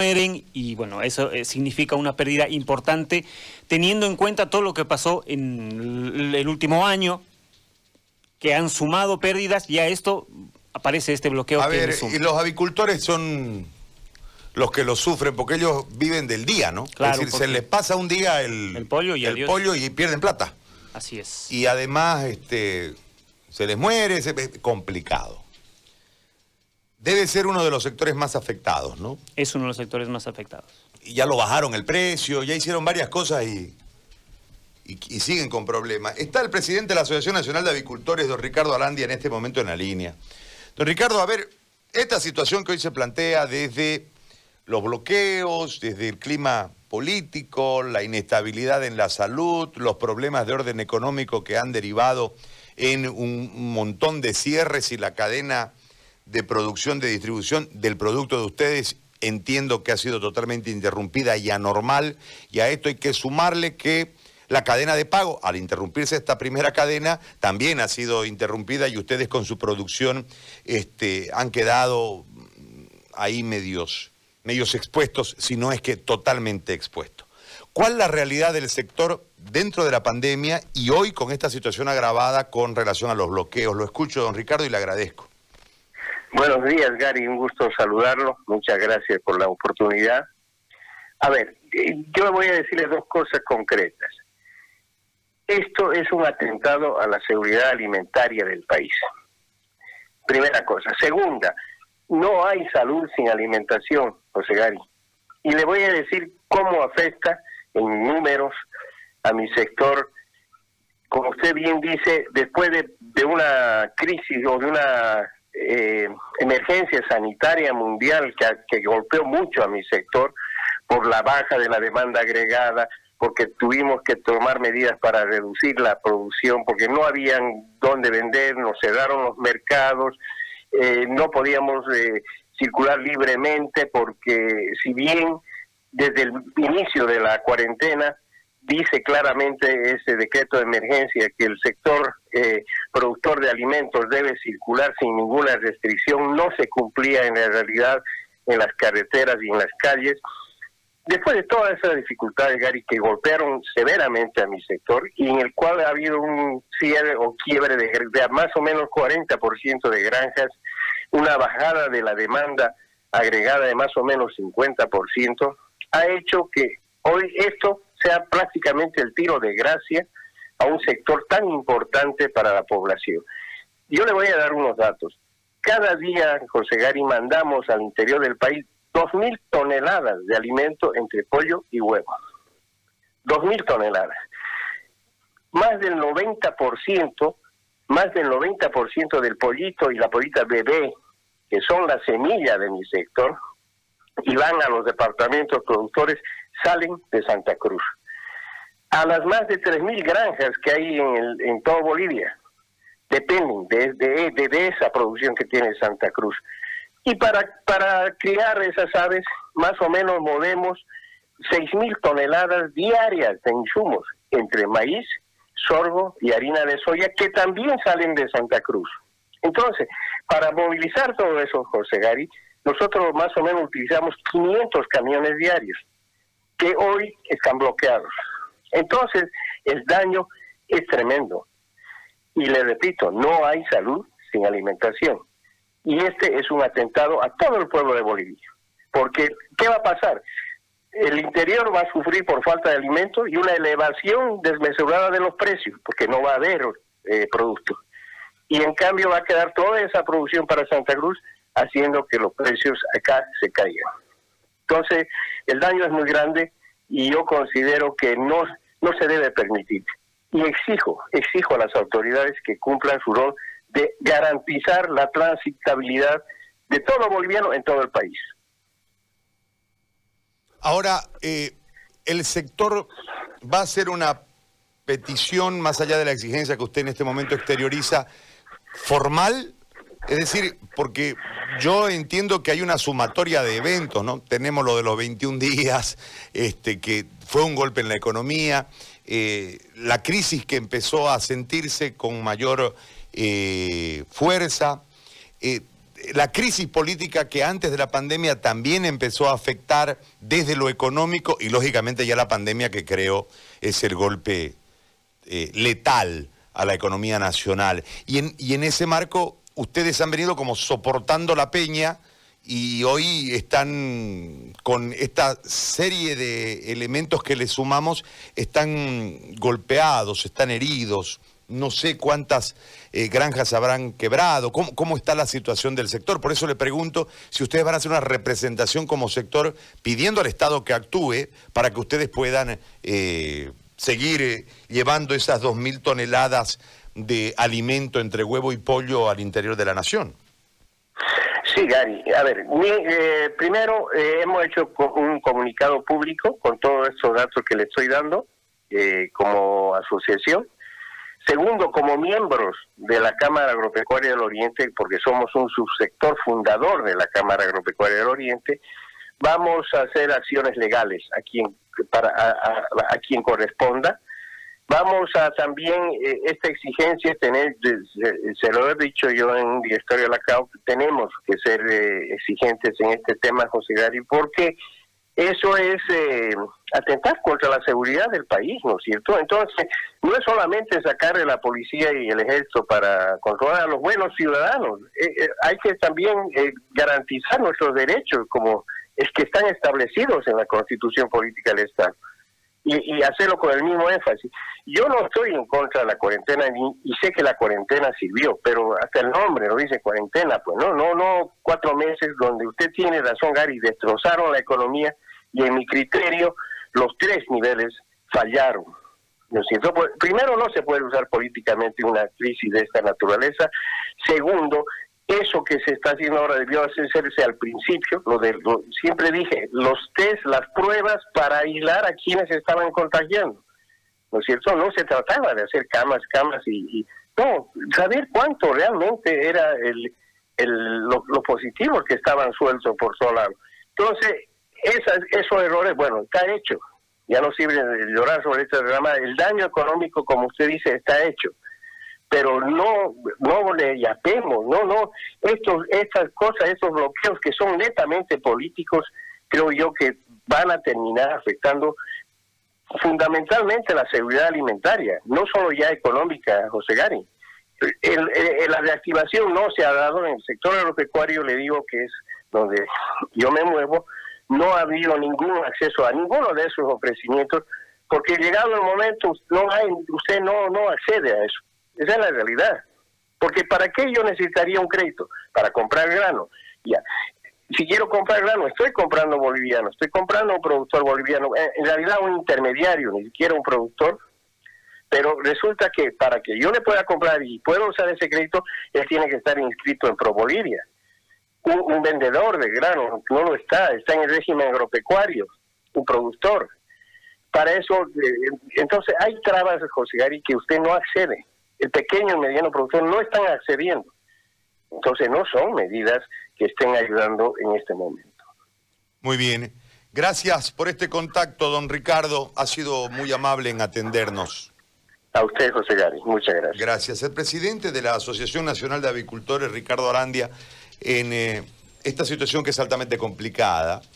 mueren y bueno, eso eh, significa una pérdida importante teniendo en cuenta todo lo que pasó en el último año, que han sumado pérdidas y a esto aparece este bloqueo. A ver, y los avicultores son los que lo sufren porque ellos viven del día, ¿no? Claro, es decir, se les pasa un día el, pollo y, el pollo y pierden plata. Así es. Y además este, se les muere, es complicado. Debe ser uno de los sectores más afectados, ¿no? Es uno de los sectores más afectados. Y ya lo bajaron el precio, ya hicieron varias cosas y, y, siguen con problemas. Está el presidente de la Asociación Nacional de Avicultores, don Ricardo Alandia, en este momento en la línea. Don Ricardo, a ver, esta situación que hoy se plantea desde los bloqueos, desde el clima político, la inestabilidad en la salud, los problemas de orden económico que han derivado en un montón de cierres y la cadena de producción, de distribución del producto de ustedes, entiendo que ha sido totalmente interrumpida y anormal, y a esto hay que sumarle que la cadena de pago, al interrumpirse esta primera cadena, también ha sido interrumpida y ustedes con su producción este, han quedado ahí medios, medios expuestos, si no es que totalmente expuestos. ¿Cuál la realidad del sector dentro de la pandemia y hoy con esta situación agravada con relación a los bloqueos? Lo escucho, don Ricardo, y le agradezco. Buenos días, Gary. Un gusto saludarlo. Muchas gracias por la oportunidad. A ver, eh, yo voy a decirle dos cosas concretas. Esto es un atentado a la seguridad alimentaria del país. Primera cosa. Segunda, no hay salud sin alimentación, José Gary. Y le voy a decir cómo afecta en números a mi sector. Como usted bien dice, después de, de una crisis o de una eh, emergencia sanitaria mundial que, que golpeó mucho a mi sector por la baja de la demanda agregada, porque tuvimos que tomar medidas para reducir la producción, porque no habían dónde vender, nos cerraron los mercados, eh, no podíamos eh, circular libremente, porque si bien desde el inicio de la cuarentena dice claramente ese decreto de emergencia que el sector eh, productor de alimentos debe circular sin ninguna restricción, no se cumplía en la realidad en las carreteras y en las calles. Después de todas esas dificultades, Gary, que golpearon severamente a mi sector y en el cual ha habido un cierre o quiebre de, de más o menos 40% de granjas, una bajada de la demanda agregada de más o menos 50%, ha hecho que hoy esto sea prácticamente el tiro de gracia a un sector tan importante para la población. Yo le voy a dar unos datos. Cada día, José Gary, mandamos al interior del país 2.000 toneladas de alimento entre pollo y huevo. 2.000 toneladas. Más del 90%, más del 90% del pollito y la pollita bebé, que son la semilla de mi sector, y van a los departamentos productores, salen de Santa Cruz. A las más de 3.000 granjas que hay en, el, en toda Bolivia, dependen de, de, de, esa producción que tiene Santa Cruz. Y para, para criar esas aves, más o menos movemos 6.000 toneladas diarias de insumos, entre maíz, sorgo y harina de soya, que también salen de Santa Cruz. Entonces, para movilizar todo eso, José Gary, nosotros más o menos utilizamos 500 camiones diarios que hoy están bloqueados. Entonces, el daño es tremendo. Y le repito, no hay salud sin alimentación. Y este es un atentado a todo el pueblo de Bolivia. Porque, ¿qué va a pasar? El interior va a sufrir por falta de alimentos y una elevación desmesurada de los precios, porque no va a haber eh, producto. Y en cambio va a quedar toda esa producción para Santa Cruz haciendo que los precios acá se caigan. Entonces, el daño es muy grande y yo considero que no, no se debe permitir. Y exijo, exijo a las autoridades que cumplan su rol de garantizar la transitabilidad de todo boliviano en todo el país. Ahora, eh, el sector va a hacer una petición, más allá de la exigencia que usted en este momento exterioriza, formal es decir, porque yo entiendo que hay una sumatoria de eventos, ¿no? Tenemos lo de los 21 días, este, que fue un golpe en la economía, eh, la crisis que empezó a sentirse con mayor eh, fuerza, eh, la crisis política que antes de la pandemia también empezó a afectar desde lo económico y lógicamente ya la pandemia que creo es el golpe letal a la economía nacional. Y en, y en ese marco ustedes han venido como soportando la peña y hoy están con esta serie de elementos que le sumamos, están golpeados, están heridos. No sé cuántas eh, granjas habrán quebrado, ¿Cómo, está la situación del sector. Por eso le pregunto si ustedes van a hacer una representación como sector pidiendo al Estado que actúe para que ustedes puedan eh, seguir eh, llevando esas 2.000 toneladas de alimento entre huevo y pollo al interior de la nación. Sí, Gary. A ver, eh, primero eh, hemos hecho un comunicado público con todos estos datos que le estoy dando eh, como asociación. Segundo, como miembros de la Cámara Agropecuaria del Oriente, porque somos un subsector fundador de la Cámara Agropecuaria del Oriente, vamos a hacer acciones legales a quien, para, a quien corresponda Vamos a también, eh, esta exigencia, tener, se, lo he dicho yo en Directorio de la CAU, tenemos que ser eh, exigentes en este tema, José Gary, porque eso es eh, atentar contra la seguridad del país, ¿no es cierto? Entonces, no es solamente sacarle la policía y el ejército para controlar a los buenos ciudadanos, hay que también garantizar nuestros derechos como es que están establecidos en la Constitución Política del Estado y, hacerlo con el mismo énfasis. Yo no estoy en contra de la cuarentena y sé que la cuarentena sirvió, pero hasta el nombre lo dice cuarentena, pues no, no, no cuatro meses donde usted tiene razón, Gary, destrozaron la economía y en mi criterio los tres niveles fallaron. ¿no pues, primero, no se puede usar políticamente una crisis de esta naturaleza. Segundo, eso que se está haciendo ahora debió hacerse al principio, lo de, siempre dije, los test, las pruebas para aislar a quienes estaban contagiando. ¿No es cierto? No se trataba de hacer camas, camas y, no, saber cuánto realmente era el, el, lo, positivo que estaban sueltos por todo lado. Entonces, esas, esos errores, bueno, está hecho. Ya no sirve llorar sobre este drama. El daño económico, como usted dice, está hecho pero no no le yapemos, no, no, estos, estas cosas, estos bloqueos que son netamente políticos, creo yo que van a terminar afectando fundamentalmente la seguridad alimentaria, no solo ya económica, José Gari. la reactivación no se ha dado en el sector agropecuario, le digo que es donde yo me muevo, no ha habido ningún acceso a ninguno de esos ofrecimientos, porque llegado el momento no hay, usted no, no accede a eso. Esa es la realidad. Porque ¿para qué yo necesitaría un crédito? Para comprar grano. Ya. Si quiero comprar grano, estoy comprando boliviano, estoy comprando un productor boliviano, eh, en realidad un intermediario, ni siquiera un productor, pero resulta que para que yo le pueda comprar y pueda usar ese crédito, él tiene que estar inscrito en Pro Bolivia. Un, vendedor de grano no lo está, está en el régimen agropecuario, un productor. Para eso, eh, entonces hay trabas, José Gary, que usted no accede el pequeño y mediano productor no están accediendo. Entonces no son medidas que estén ayudando en este momento. Muy bien. Gracias por este contacto, don Ricardo. Ha sido muy amable en atendernos. A usted, José Gary. Muchas gracias. Gracias. El presidente de la Asociación Nacional de Avicultores, Ricardo Arandia, en eh, esta situación que es altamente complicada,